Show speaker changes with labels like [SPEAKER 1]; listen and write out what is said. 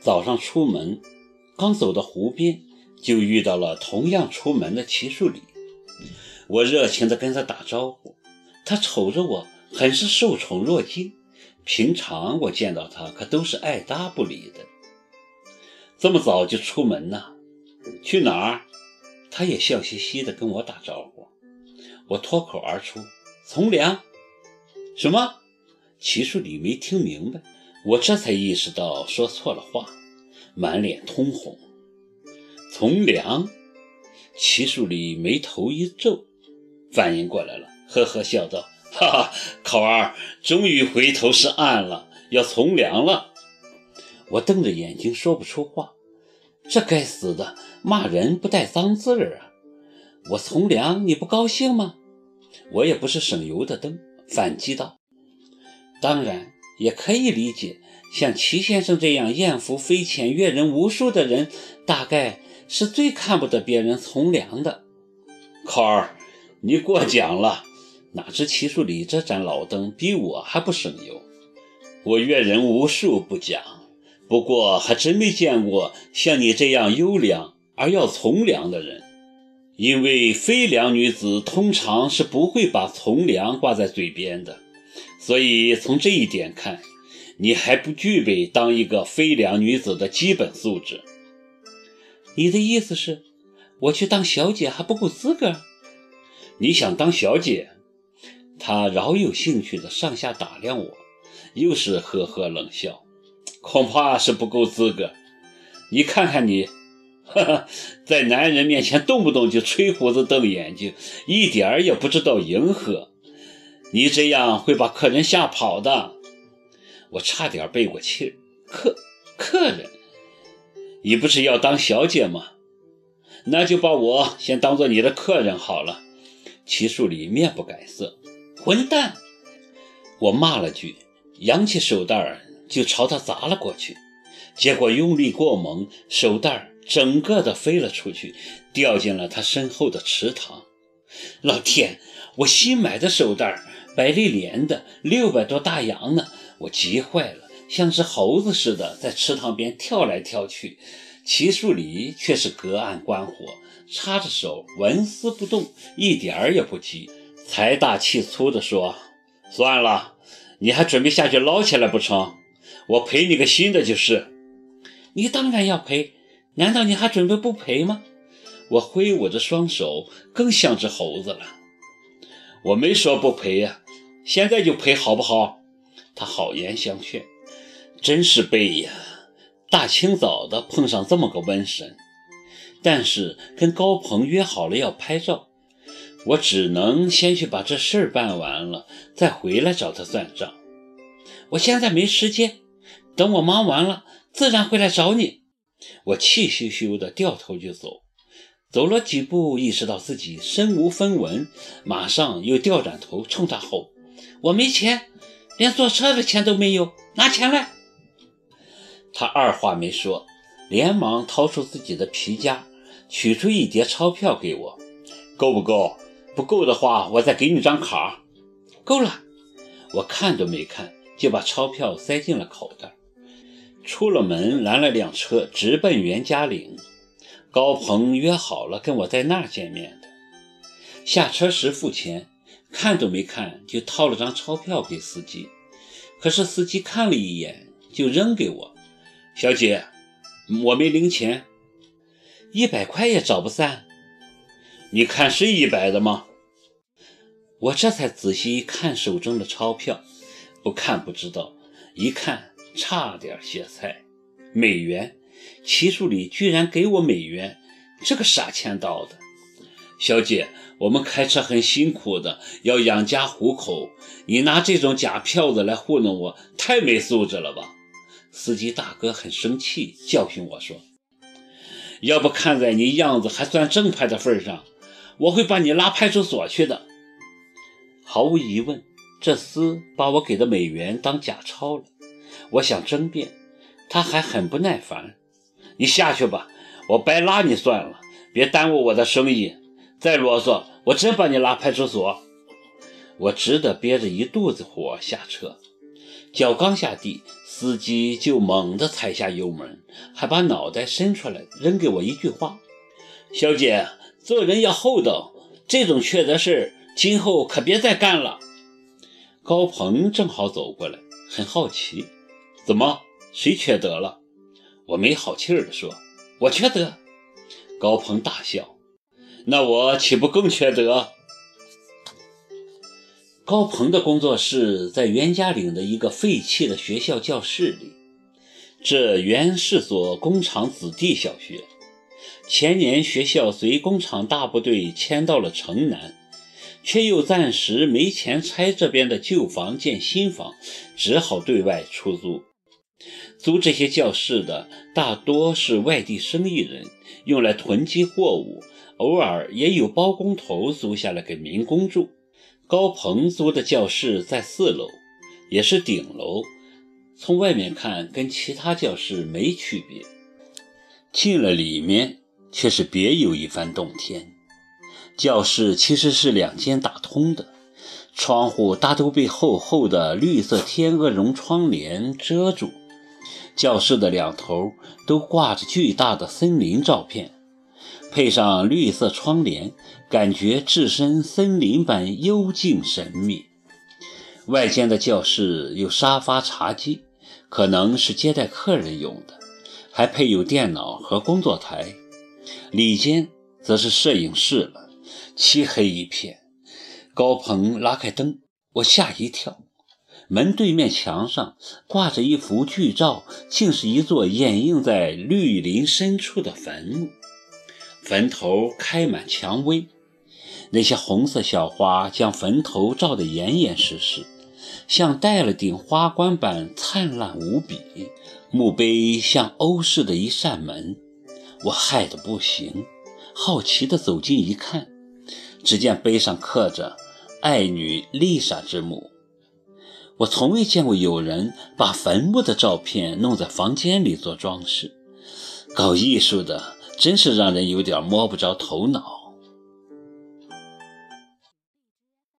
[SPEAKER 1] 早上出门，刚走到湖边，就遇到了同样出门的齐树礼。我热情地跟他打招呼，他瞅着我，很是受宠若惊。平常我见到他，可都是爱搭不理的。这么早就出门呢？去哪儿？他也笑嘻嘻地跟我打招呼。我脱口而出：“从良。”什么？齐树礼没听明白。我这才意识到说错了话，满脸通红。从良？齐树礼眉头一皱，反应过来了，呵呵笑道：“哈 哈，考儿终于回头是岸了，要从良了。”我瞪着眼睛说不出话。这该死的骂人不带脏字儿啊！我从良你不高兴吗？我也不是省油的灯，反击道：“当然。”也可以理解，像齐先生这样艳福飞浅、阅人无数的人，大概是最看不得别人从良的。考儿，你过奖了。哪知齐树礼这盏老灯比我还不省油。我阅人无数不讲，不过还真没见过像你这样优良而要从良的人。因为非良女子通常是不会把从良挂在嘴边的。所以从这一点看，你还不具备当一个飞良女子的基本素质。你的意思是，我去当小姐还不够资格？你想当小姐？他饶有兴趣的上下打量我，又是呵呵冷笑，恐怕是不够资格。你看看你，哈哈，在男人面前动不动就吹胡子瞪眼睛，一点儿也不知道迎合。你这样会把客人吓跑的，我差点背过气。客客人，你不是要当小姐吗？那就把我先当做你的客人好了。齐树礼面不改色，混蛋！我骂了句，扬起手袋儿就朝他砸了过去，结果用力过猛，手袋儿整个的飞了出去，掉进了他身后的池塘。老天！我新买的手袋儿。百丽莲的六百多大洋呢，我急坏了，像只猴子似的在池塘边跳来跳去。齐树礼却是隔岸观火，插着手纹丝不动，一点儿也不急，财大气粗地说：“算了，你还准备下去捞起来不成？我赔你个新的就是。”你当然要赔，难道你还准备不赔吗？我挥舞着双手，更像只猴子了。我没说不赔呀，现在就赔好不好？他好言相劝，真是背呀！大清早的碰上这么个瘟神，但是跟高鹏约好了要拍照，我只能先去把这事儿办完了，再回来找他算账。我现在没时间，等我忙完了，自然会来找你。我气咻咻的掉头就走。走了几步，意识到自己身无分文，马上又调转头冲他吼：“我没钱，连坐车的钱都没有，拿钱来！”他二话没说，连忙掏出自己的皮夹，取出一叠钞票给我：“够不够？不够的话，我再给你张卡。”“够了。”我看都没看，就把钞票塞进了口袋。出了门，拦了辆车，直奔袁家岭。高鹏约好了跟我在那儿见面的。下车时付钱，看都没看就掏了张钞票给司机。可是司机看了一眼就扔给我：“小姐，我没零钱，一百块也找不散。你看是一百的吗？”我这才仔细一看手中的钞票，不看不知道，一看差点歇菜，美元。齐树里居然给我美元，这个傻欠刀的！小姐，我们开车很辛苦的，要养家糊口，你拿这种假票子来糊弄我，太没素质了吧？司机大哥很生气，教训我说：“要不看在你样子还算正派的份上，我会把你拉派出所去的。”毫无疑问，这厮把我给的美元当假钞了。我想争辩，他还很不耐烦。你下去吧，我白拉你算了，别耽误我的生意。再啰嗦，我真把你拉派出所。我只得憋着一肚子火下车。脚刚下地，司机就猛地踩下油门，还把脑袋伸出来扔给我一句话：“小姐，做人要厚道，这种缺德事今后可别再干了。”高鹏正好走过来，很好奇：“怎么，谁缺德了？”我没好气儿地说：“我缺德。”高鹏大笑：“那我岂不更缺德？”高鹏的工作室在袁家岭的一个废弃的学校教室里。这原是所工厂子弟小学，前年学校随工厂大部队迁到了城南，却又暂时没钱拆这边的旧房建新房，只好对外出租。租这些教室的大多是外地生意人，用来囤积货物，偶尔也有包工头租下来给民工住。高鹏租的教室在四楼，也是顶楼，从外面看跟其他教室没区别，进了里面却是别有一番洞天。教室其实是两间打通的，窗户大都被厚厚的绿色天鹅绒窗帘遮住。教室的两头都挂着巨大的森林照片。配上绿色窗帘，感觉置身森林般幽静神秘。外间的教室有沙发、茶几，可能是接待客人用的，还配有电脑和工作台。里间则是摄影室了，漆黑一片。高鹏拉开灯，我吓一跳，门对面墙上挂着一幅巨照，竟是一座掩映在绿林深处的坟墓。坟头开满蔷薇，那些红色小花将坟头照得严严实实，像戴了顶花冠般灿烂无比。墓碑像欧式的一扇门，我害得不行，好奇地走近一看，只见碑上刻着“爱女丽莎之墓”。我从未见过有人把坟墓的照片弄在房间里做装饰，搞艺术的。真是让人有点摸不着头脑。